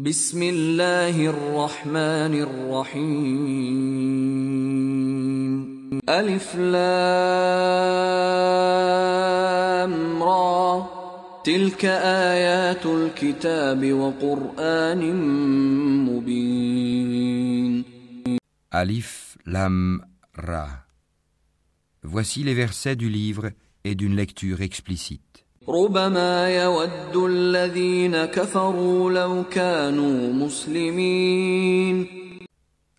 بسم الله الرحمن الرحيم. ألف لام را. تلك آيات الكتاب وقرآن مبين. ألف لام را. Voici les versets du livre et d'une lecture explicite. ربما يود الذين كفروا لو كانوا مسلمين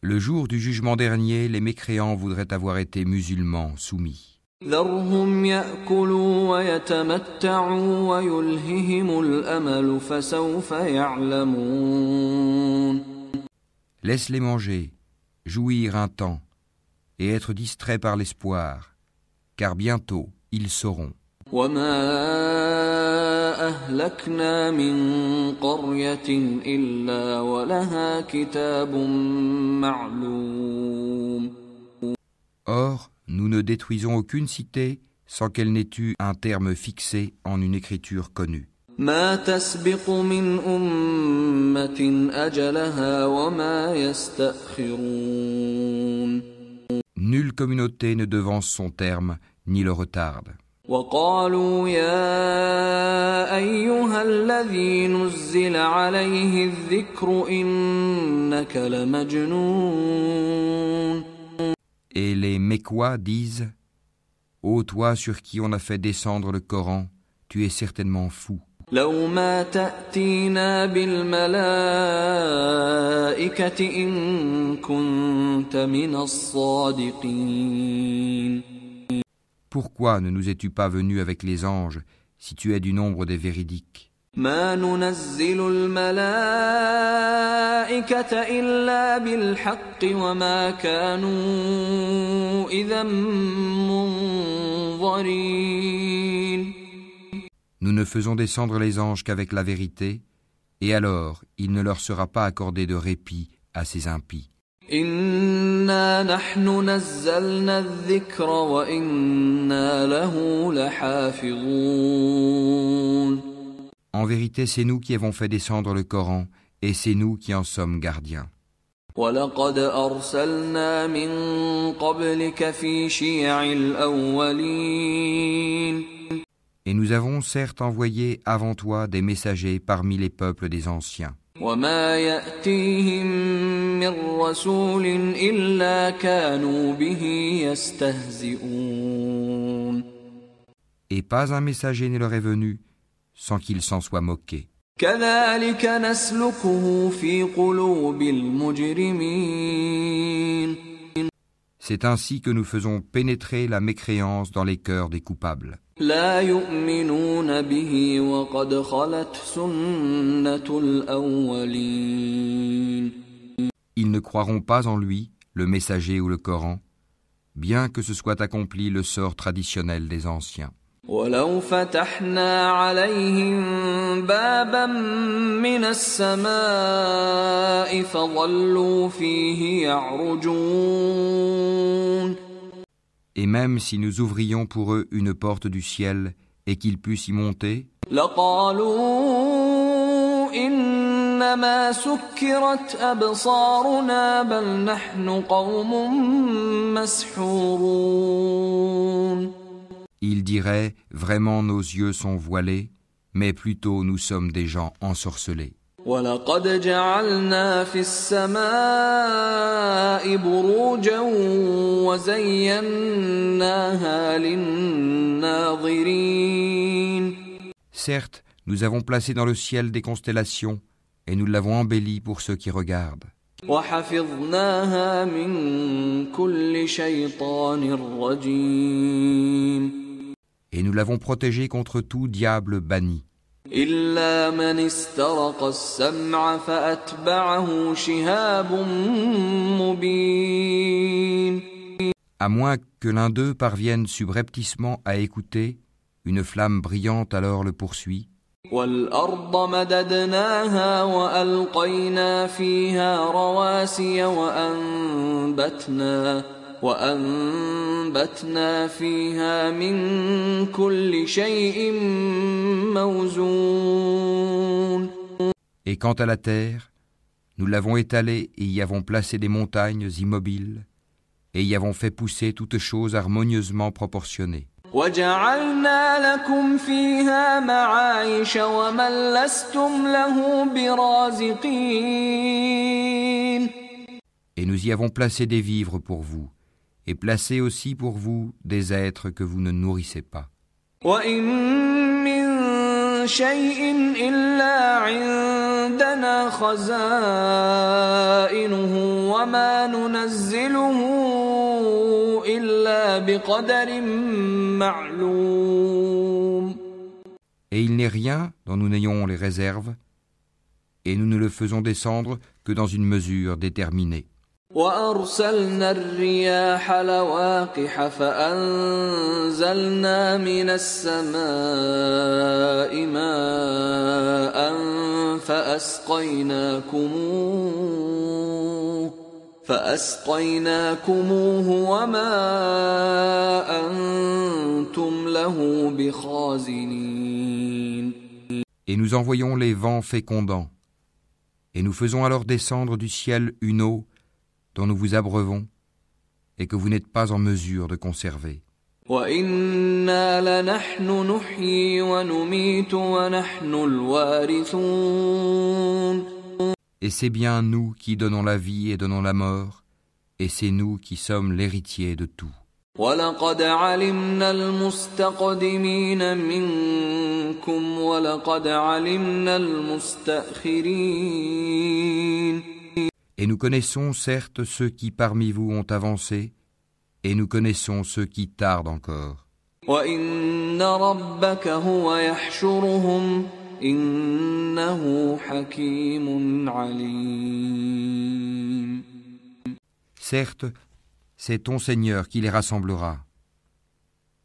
Le jour du jugement dernier, les mécréants voudraient avoir été musulmans soumis. ذرهم ياكلوا ويتمتعوا ويلههم الامل فسوف يعلمون Laisse-les manger, jouir un temps, et être distraits par l'espoir, car bientôt ils sauront. وما اهلكنا من قريه الا ولها كتاب معلوم Or, nous ne détruisons aucune cité sans qu'elle n'ait eu un terme fixé en une écriture connue. ما تسبق من امه اجلها وما يستاخرون Nulle communauté ne devance son terme ni le retarde. وقالوا يا أيها الذي نزل عليه الذكر إنك لمجنون Et les Mécois disent Ô toi sur qui on a fait descendre le Coran, tu es certainement fou. لو ما تأتينا بالملائكة إن كنت من الصادقين Pourquoi ne nous es-tu pas venu avec les anges si tu es du nombre des véridiques? Nous ne faisons descendre les anges qu'avec la vérité, et alors il ne leur sera pas accordé de répit à ces impies. انا نحن نزلنا الذكر وانا له لحافظون En vérité, c'est nous qui avons fait descendre le Coran, et c'est nous qui en sommes gardiens. ولقد ارسلنا من قبلك في شيع الاولين Et nous avons certes envoyé avant toi des messagers parmi les peuples des anciens. وما ياتيهم من رسول الا كانوا به يستهزئون Et pas un messager ne leur est venu sans qu'ils s'en soient moqués. كذلك نسلكه في قلوب المجرمين C'est ainsi que nous faisons pénétrer la mécréance dans les cœurs des coupables. لا يؤمنون به وقد خلت سنه الاولين Ils ne croiront pas en lui, le messager ou le Coran, bien que ce soit accompli le sort traditionnel des anciens. ولو فتحنا عليهم بابا من السماء فظلوا فيه يعرجون Et même si nous ouvrions pour eux une porte du ciel et qu'ils puissent y monter, ils diraient, vraiment nos yeux sont voilés, mais plutôt nous sommes des gens ensorcelés. ولقد جعلنا في السماء بروجا وزيناها للناظرين Certes, nous avons placé dans le ciel des constellations et nous l'avons embelli pour ceux qui regardent. وحفظناها من كل شيطان رجيم Et nous l'avons protégé contre tout diable banni, إلا من استرق السمع فأتبعه شهاب مبين à moins que l'un d'eux parvienne subrepticement à écouter, une flamme brillante alors le poursuit, والأرض مددناها وألقينا فيها رواسي وأنبتنا وأنبتنا فيها من كل شيء موزون et quant à la terre, Nous l'avons étalé et y avons placé des montagnes immobiles et y avons fait pousser toutes choses harmonieusement proportionnées. وجعلنا لكم فيها معايش ومن لستم له برازقين Et nous y avons placé des vivres pour vous, et placez aussi pour vous des êtres que vous ne nourrissez pas. Et il n'est rien dont nous n'ayons les réserves, et nous ne le faisons descendre que dans une mesure déterminée. وأرسلنا الرياح لواقح فأنزلنا من السماء ماء فأسقيناكموه فأسقيناكموه وما أنتم له بخازنين Et nous envoyons les vents fécondants, et nous faisons alors descendre du ciel une eau dont nous vous abreuvons, et que vous n'êtes pas en mesure de conserver. وإنا لنحن نحيي ونميت ونحن الوارثون Et c'est bien nous qui donnons la vie et donnons la mort, et c'est nous qui sommes l'héritier de tout. ولقد علمنا المستقدمين منكم ولقد علمنا المستأخرين Et nous connaissons certes ceux qui parmi vous ont avancé, et nous connaissons ceux qui tardent encore. Certes, c'est ton Seigneur qui les rassemblera,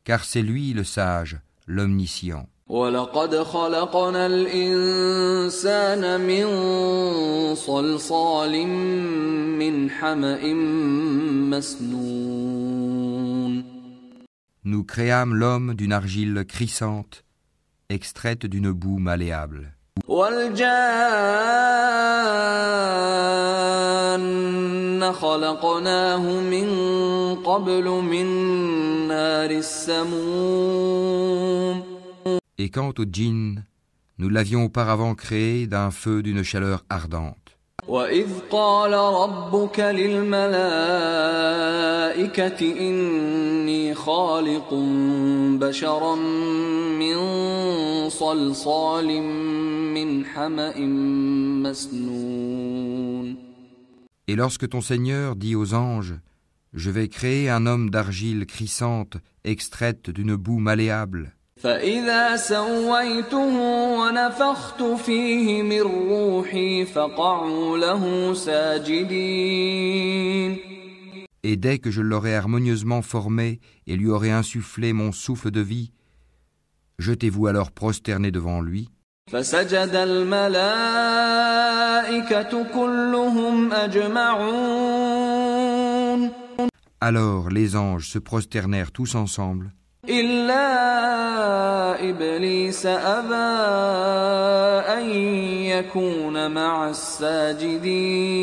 car c'est lui le sage, l'omniscient. ولقد خلقنا الإنسان من صلصال من حمأ مسنون Nous créâmes l'homme d'une argile crissante, extraite d'une boue malléable. والجان خلقناه من قبل من نار السموم Et quant au djinn, nous l'avions auparavant créé d'un feu d'une chaleur ardente. وإذ قال ربك للملائكة إني خالق بشرا من صلصال من حمأ مسنون Et lorsque ton Seigneur dit aux anges, Je vais créer un homme d'argile crissante, extraite d'une boue malléable, فإذا سويته ونفخت فيه من روحي فقعوا له ساجدين et dès que je l'aurai harmonieusement formé et lui aurai insufflé mon souffle de vie, jetez-vous alors prosterné devant lui. فسجد الملائكة كلهم أجمعون Alors les anges se prosternèrent tous ensemble, إلا إبليس أبى أن يكون مع الساجدين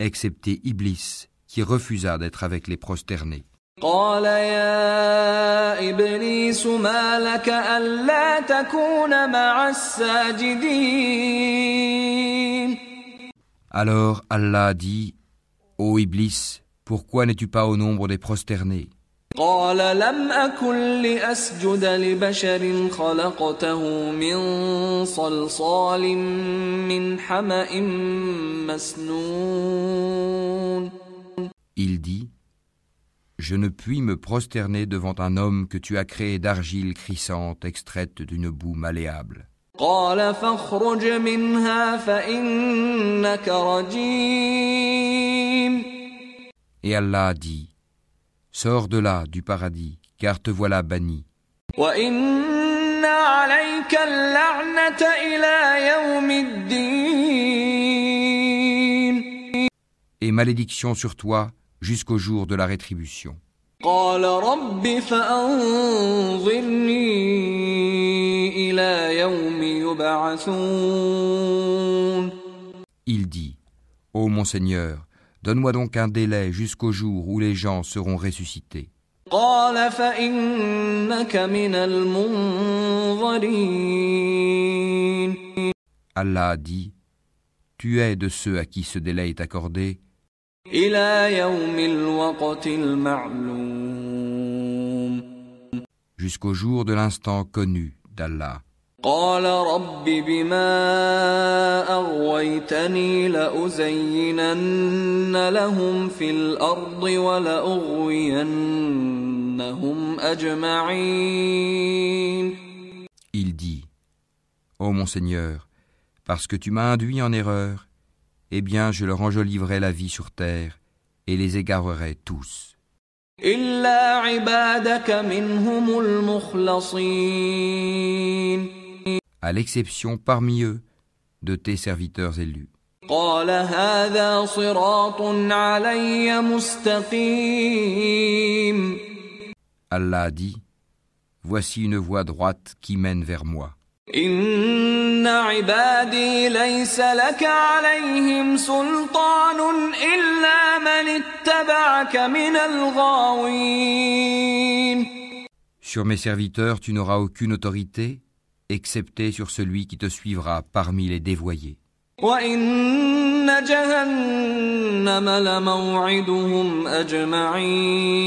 excepté Iblis, qui refusa d'être avec les prosternés. قال يا إبليس ما لك ألا تكون مع الساجدين Alors Allah dit, Ô Iblis, pourquoi n'es-tu pas au nombre des prosternés قال لم أكن لأسجد لبشر خلقته من صلصال من حمأ مسنون Il dit, Je ne puis me prosterner devant un homme que tu as créé d'argile crissante extraite d'une boue malléable. قال فاخرج منها فإنك رجيم Et Allah dit, Sors de là, du paradis, car te voilà banni. Et malédiction sur toi jusqu'au jour de la rétribution. Il dit, Ô oh mon Seigneur, Donne-moi donc un délai jusqu'au jour où les gens seront ressuscités. Allah dit, Tu es de ceux à qui ce délai est accordé jusqu'au jour de l'instant connu d'Allah. قال رب بما أغويتني لأزينن لهم في الأرض ولأغوينهم أجمعين Il dit Ô mon Seigneur, parce que tu m'as induit en erreur, eh bien je leur enjoliverai la vie sur terre et les égarerai tous, إلا عبادك منهم المخلصين à l'exception parmi eux de tes serviteurs élus. Allah a dit, Voici une voie droite qui mène vers moi. Sur mes serviteurs, tu n'auras aucune autorité excepté sur celui qui te suivra parmi les dévoyés. وإن جهنم لموعدهم أجمعين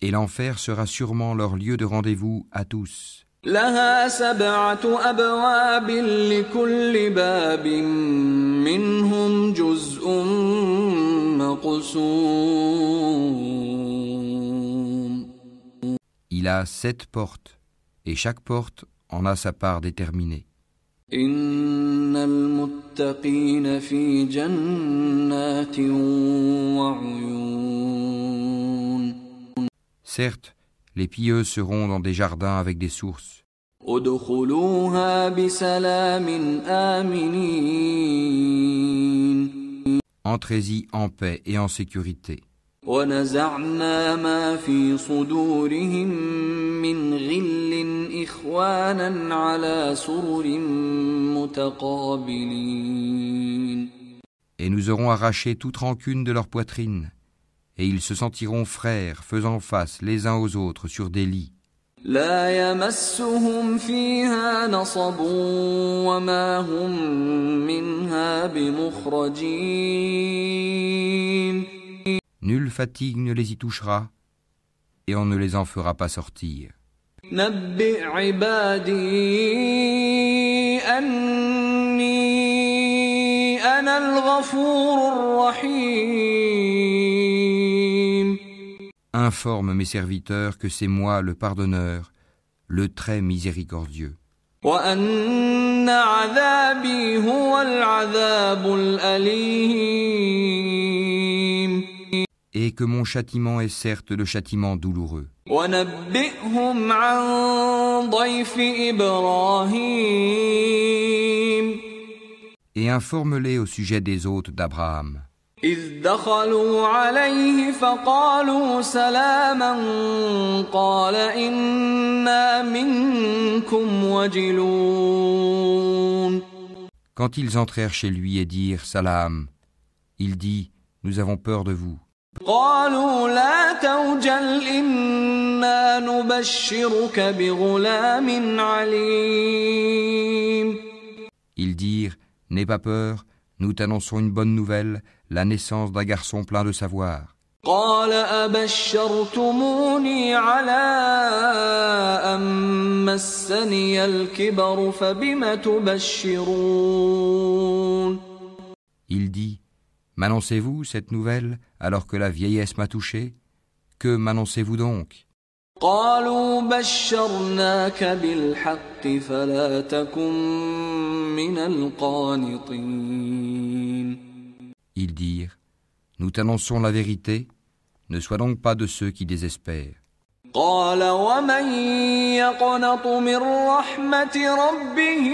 Et l'enfer sera sûrement leur lieu de rendez-vous à tous. لها سبعة أبواب لكل باب منهم جزء مقسوم Il a sept portes, et chaque porte en a sa part déterminée. إن المتقين في جنات وعيون Certes, les pieux seront dans des jardins avec des sources. ادخلوها بسلام آمنين Entrez-y en paix et en sécurité. ونزعنا ما في صدورهم من غل إخوانا على سرر متقابلين Et nous aurons arraché toute rancune de leur poitrine, et ils se sentiront frères faisant face les uns aux autres sur des lits. لا يمسهم فيها نصب وما هم منها بمخرجين Nulle fatigue ne les y touchera, et on ne les en fera pas sortir. نبئ عبادي أني أنا الغفور الرحيم Informe mes serviteurs que c'est moi le pardonneur, le très miséricordieux, وأن عذابي هو العذاب الأليم et que mon châtiment est certes le châtiment douloureux. ونبئهم عن ضيف إبراهيم Et informe-les au sujet des hôtes d'Abraham. إذ دخلوا عليه فقالوا سلاما قال إنا منكم وجلون Quand ils entrèrent chez lui et dirent Salam, il dit Nous avons peur de vous. قالوا لا توجل إنا نبشرك بغلام عليم Ils dirent N'aie pas peur, nous t'annonçons une bonne nouvelle, la naissance d'un garçon plein de savoir. قال أبشرتموني على أن مسني الكبر فبم تبشرون Il dit M'annoncez-vous cette nouvelle alors que la vieillesse m'a touché Que m'annoncez-vous donc قالوا بشرناك بالحق فلا تكن من القانطين Ils dirent Nous t'annonçons la vérité, ne sois donc pas de ceux qui désespèrent. قال ومن يقنط من رحمة ربه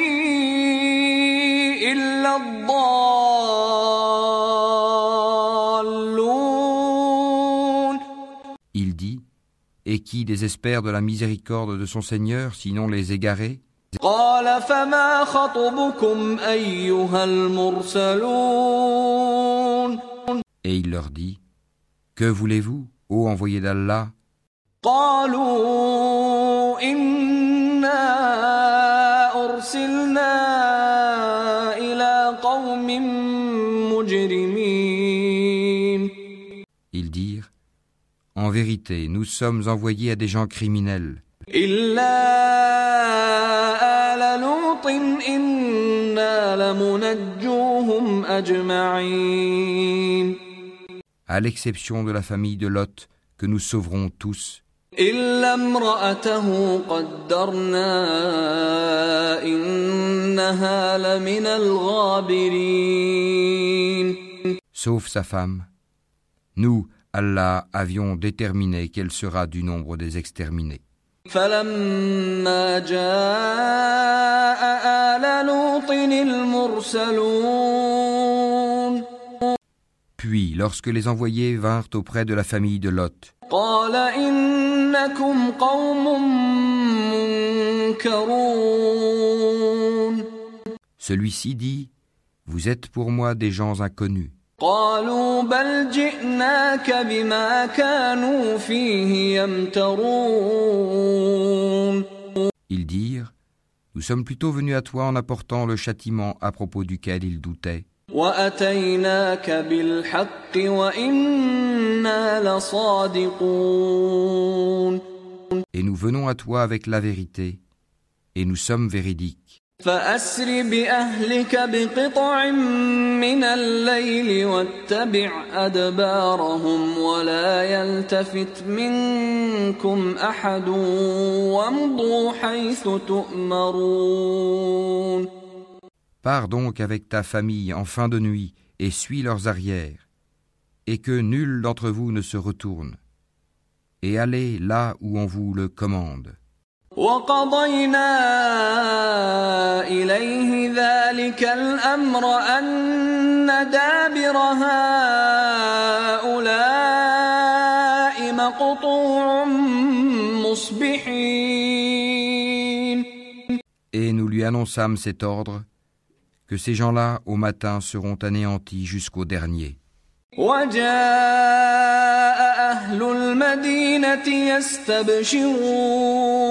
إلا الضالون Et qui désespère de la miséricorde de son Seigneur, sinon les égarés قال فما خطبكم أيها المرسلون Et il leur dit, Que voulez-vous, ô envoyé d'Allah قالوا إنا أرسلنا En vérité, nous sommes envoyés à des gens criminels, إلا آل لوط إنا لمنجوهم أجمعين à l'exception de la famille de Lot, que nous sauverons tous, إلا امرأته قدرنا إنها لمن الغابرين sauf sa femme. Nous, Allah, avions déterminé qu'elle sera du nombre des exterminés. فلما جاء آل لوط المرسلون Puis, lorsque les envoyés vinrent auprès de la famille de Lot, قال إنكم قوم منكرون celui-ci dit, Vous êtes pour moi des gens inconnus. قالوا بل جئناك بما كانوا فيه يمترون Ils dirent, Nous sommes plutôt venus à toi en apportant le châtiment à propos duquel ils doutaient, وأتيناك بالحق وإنا لصادقون et nous venons à toi avec la vérité, et nous sommes véridiques. فأسر بأهلك بقطع من الليل واتبع أدبارهم ولا يلتفت منكم أحد وامضوا حيث تؤمرون Pars donc avec ta famille en fin de nuit et suis leurs arrières, et que nul d'entre vous ne se retourne, et allez là où on vous le commande. وقضينا إليه ذلك الأمر أن دابر هؤلاء مقطوع مصبحين Et nous lui annonçâmes cet ordre, que ces gens-là au matin seront anéantis jusqu'au dernier. وجاء أهل المدينة يستبشرون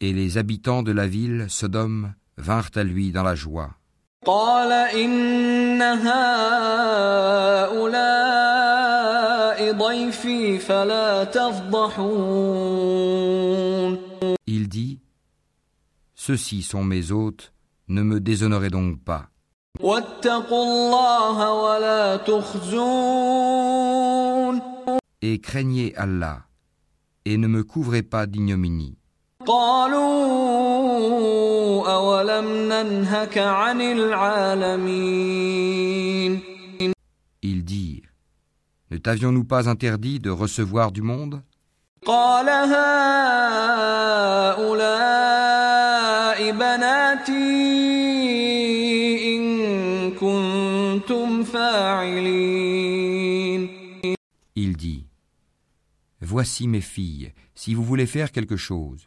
Et les habitants de la ville, Sodome, vinrent à lui dans la joie. قال إن هؤلاء ضيفي فلا تفضحون Il dit, Ceux-ci sont mes hôtes, ne me déshonorez donc pas. واتقوا الله ولا تخزون Et craignez Allah, et ne me couvrez pas d'ignominie. قالوا أولم ننهك عن العالمين Ils dirent, Ne t'avions-nous pas interdit de recevoir du monde قال هؤلاء بناتي إن كنتم فاعلين Il dit, Voici mes filles, si vous voulez faire quelque chose.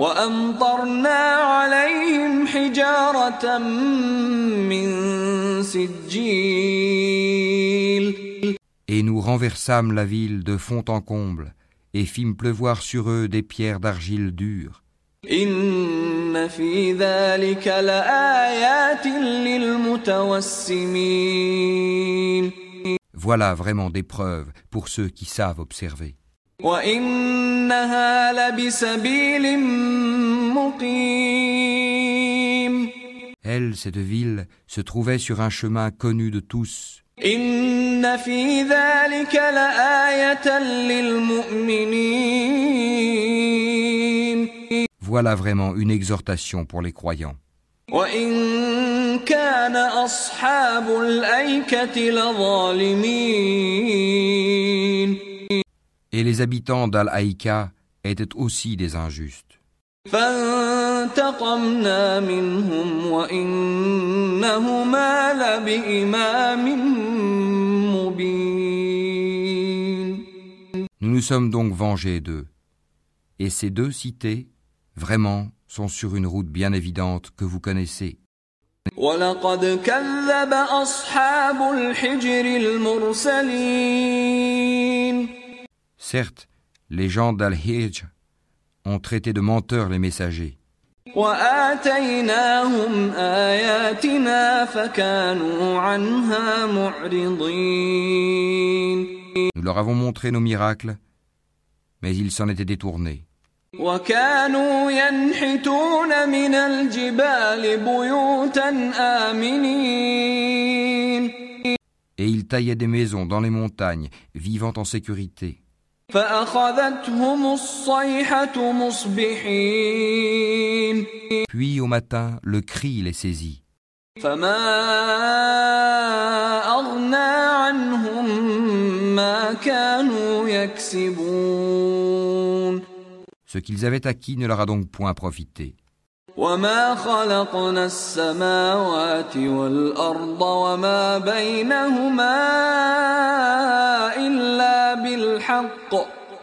وأمطرنا عليهم حجارة من سجيل Et nous renversâmes la ville de fond en comble, et fîmes pleuvoir sur eux des pierres d'argile dure. إن في ذلك لآيات للمتوسمين Voilà vraiment des preuves pour ceux qui savent observer. وإنها لبسبيل مقيم Elle, cette ville, se trouvait sur un chemin connu de tous. إن في ذلك لآية للمؤمنين Voilà vraiment une exhortation pour les croyants. وإن كان أصحاب الأيكة لظالمين Et les habitants d'Al-Haïka étaient aussi des injustes. فانتقمنا منهم وإنهما لبإمام مبين Nous nous sommes donc vengés d'eux. Et ces deux cités, vraiment, sont sur une route bien évidente que vous connaissez. ولقد كذب أصحاب الحجر المرسلين Certes, les gens d'Al-Hijj ont traité de menteurs les messagers, وآتيناهم آياتنا فكانوا عنها معرضين nous leur avons montré nos miracles, mais ils s'en étaient détournés. وكانوا ينحتون من الجبال بيوتا آمنين Et ils taillaient des maisons dans les montagnes, vivant en sécurité. Puis au matin, le cri les saisit. Ce qu'ils avaient acquis ne leur a donc point profité. وما خلقنا السماوات والأرض وما بينهما إلا بالحق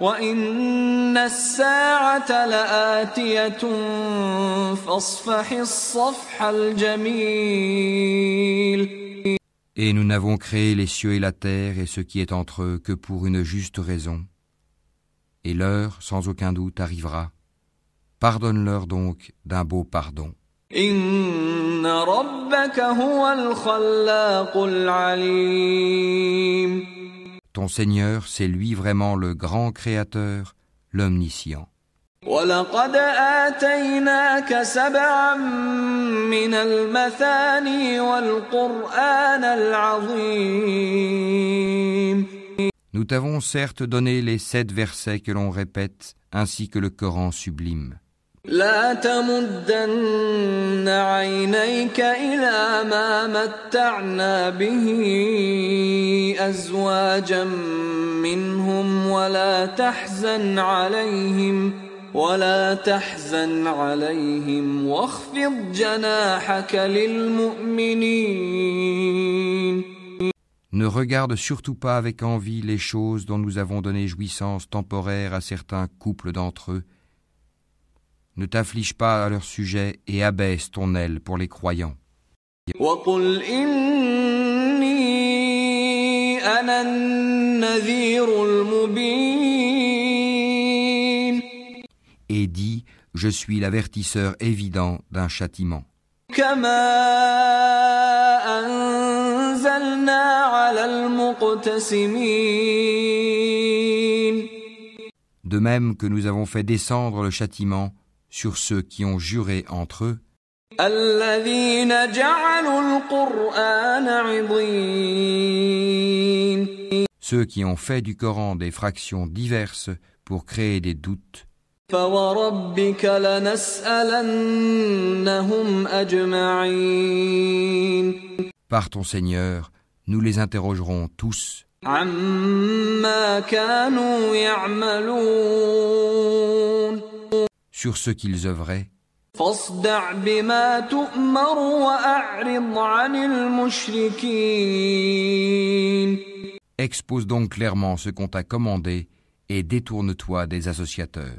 وإن الساعة لآتية فاصفح الصفح الجميل Et nous n'avons créé les cieux et la terre et ce qui est entre eux que pour une juste raison. Et l'heure, sans aucun doute, arrivera. Pardonne-leur donc d'un beau pardon. إن ربك هو الخلاق العليم Ton Seigneur, c'est lui vraiment le grand Créateur, l'Omniscient. ولقد آتيناك سبعا من المثاني والقرآن العظيم Nous t'avons certes donné les sept versets que l'on répète, ainsi que le Coran sublime. لا تمدن عينيك إلى ما متعنا به أزواجا منهم ولا تحزن عليهم ولا تحزن عليهم واخفض جناحك للمؤمنين Ne regarde surtout pas avec envie les choses dont nous avons donné jouissance temporaire à certains couples d'entre eux. ne t'afflige pas à leur sujet et abaisse ton aile pour les croyants. Et dis, je suis l'avertisseur évident d'un châtiment. De même que nous avons fait descendre le châtiment sur ceux qui ont juré entre eux, الذين جعلوا القرآن عضين ceux qui ont fait du Coran des fractions diverses pour créer des doutes. فوربك لنسألنهم أجمعين Par ton Seigneur, nous les interrogerons tous عما كانوا يعملون sur ce qu'ils œuvraient. Expose donc clairement ce qu'on t'a commandé et détourne-toi des associateurs.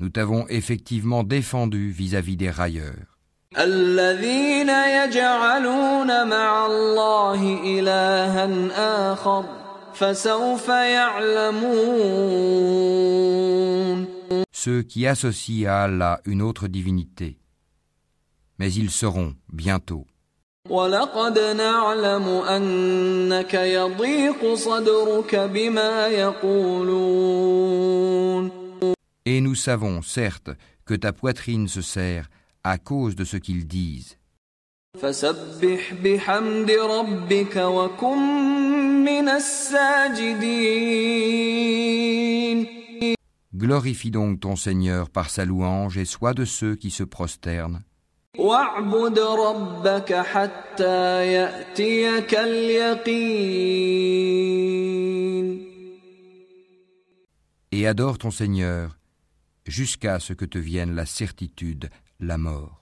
Nous t'avons effectivement défendu vis-à-vis -vis des railleurs. الذين يجعلون مع الله إلها آخر فسوف يعلمون ceux qui associent à Allah une autre divinité. Mais ils seront bientôt. ولقد نعلم أنك يضيق صدرك بما يقولون Et nous savons, certes, que ta poitrine se serre à cause de ce qu'ils disent. Glorifie donc ton Seigneur par sa louange et sois de ceux qui se prosternent. Et adore ton Seigneur jusqu'à ce que te vienne la certitude la mort.